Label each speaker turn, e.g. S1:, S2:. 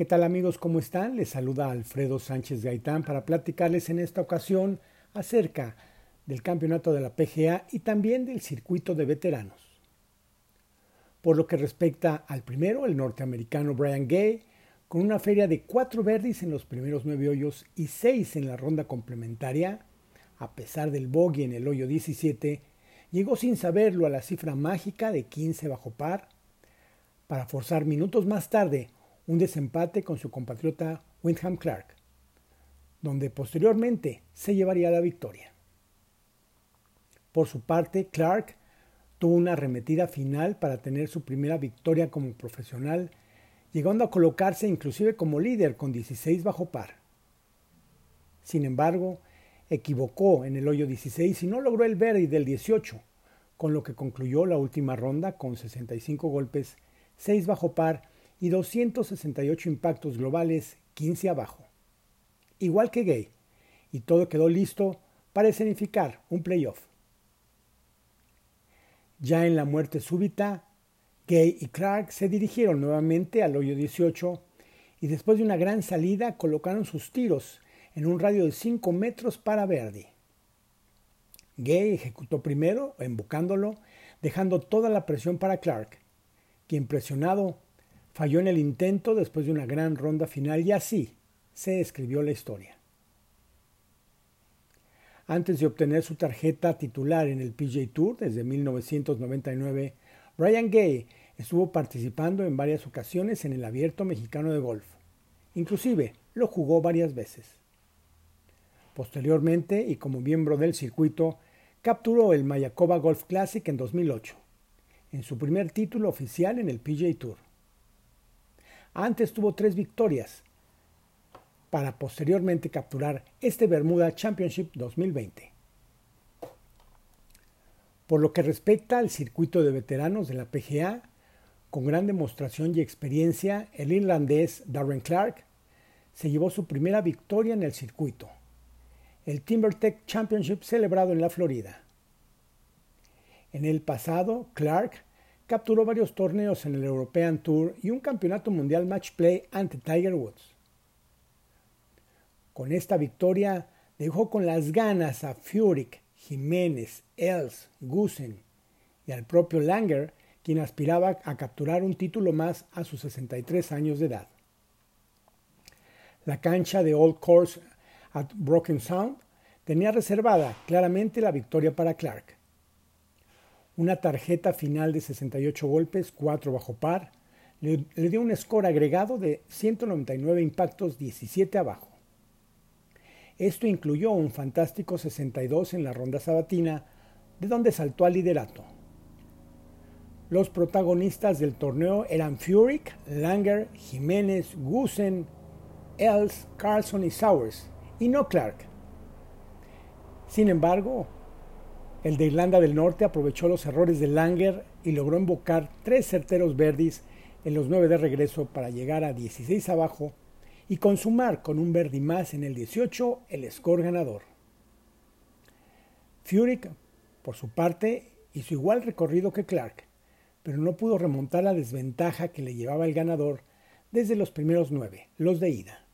S1: ¿Qué tal amigos? ¿Cómo están? Les saluda Alfredo Sánchez Gaitán para platicarles en esta ocasión acerca del campeonato de la PGA y también del circuito de veteranos. Por lo que respecta al primero, el norteamericano Brian Gay, con una feria de cuatro verdes en los primeros nueve hoyos y seis en la ronda complementaria, a pesar del bogey en el hoyo 17, llegó sin saberlo a la cifra mágica de 15 bajo par, para forzar minutos más tarde un desempate con su compatriota Windham Clark, donde posteriormente se llevaría la victoria. Por su parte, Clark tuvo una arremetida final para tener su primera victoria como profesional, llegando a colocarse inclusive como líder con 16 bajo par. Sin embargo, equivocó en el hoyo 16 y no logró el verde del 18, con lo que concluyó la última ronda con 65 golpes, 6 bajo par y 268 impactos globales, 15 abajo. Igual que Gay, y todo quedó listo para escenificar un playoff. Ya en la muerte súbita, Gay y Clark se dirigieron nuevamente al hoyo 18 y después de una gran salida colocaron sus tiros en un radio de 5 metros para Verdi. Gay ejecutó primero, embocándolo, dejando toda la presión para Clark, quien presionado Falló en el intento después de una gran ronda final y así se escribió la historia. Antes de obtener su tarjeta titular en el PJ Tour desde 1999, Ryan Gay estuvo participando en varias ocasiones en el Abierto Mexicano de Golf. Inclusive lo jugó varias veces. Posteriormente, y como miembro del circuito, capturó el Mayakoba Golf Classic en 2008, en su primer título oficial en el PJ Tour. Antes tuvo tres victorias para posteriormente capturar este Bermuda Championship 2020. Por lo que respecta al circuito de veteranos de la PGA, con gran demostración y experiencia, el irlandés Darren Clark se llevó su primera victoria en el circuito, el TimberTech Championship celebrado en la Florida. En el pasado, Clark capturó varios torneos en el European Tour y un campeonato mundial match play ante Tiger Woods. Con esta victoria dejó con las ganas a Furyk, Jiménez, Els, Gusen y al propio Langer, quien aspiraba a capturar un título más a sus 63 años de edad. La cancha de Old Course at Broken Sound tenía reservada claramente la victoria para Clark una tarjeta final de 68 golpes, 4 bajo par, le, dio un score agregado de 199 impactos, 17 abajo. Esto incluyó un fantástico 62 en la ronda sabatina, de donde saltó al liderato. Los protagonistas del torneo eran Furyk, Langer, Jiménez, Gusen, Els, Carlson y Sowers, y no Clark. Sin embargo, el de Irlanda del Norte aprovechó los errores de Langer y logró invocar tres certeros verdis en los nueve de regreso para llegar a 16 abajo y consumar con un verdi más en el 18 el score ganador. Furyk, por su parte, hizo igual recorrido que Clark, pero no pudo remontar la desventaja que le llevaba el ganador desde los primeros nueve, los de ida.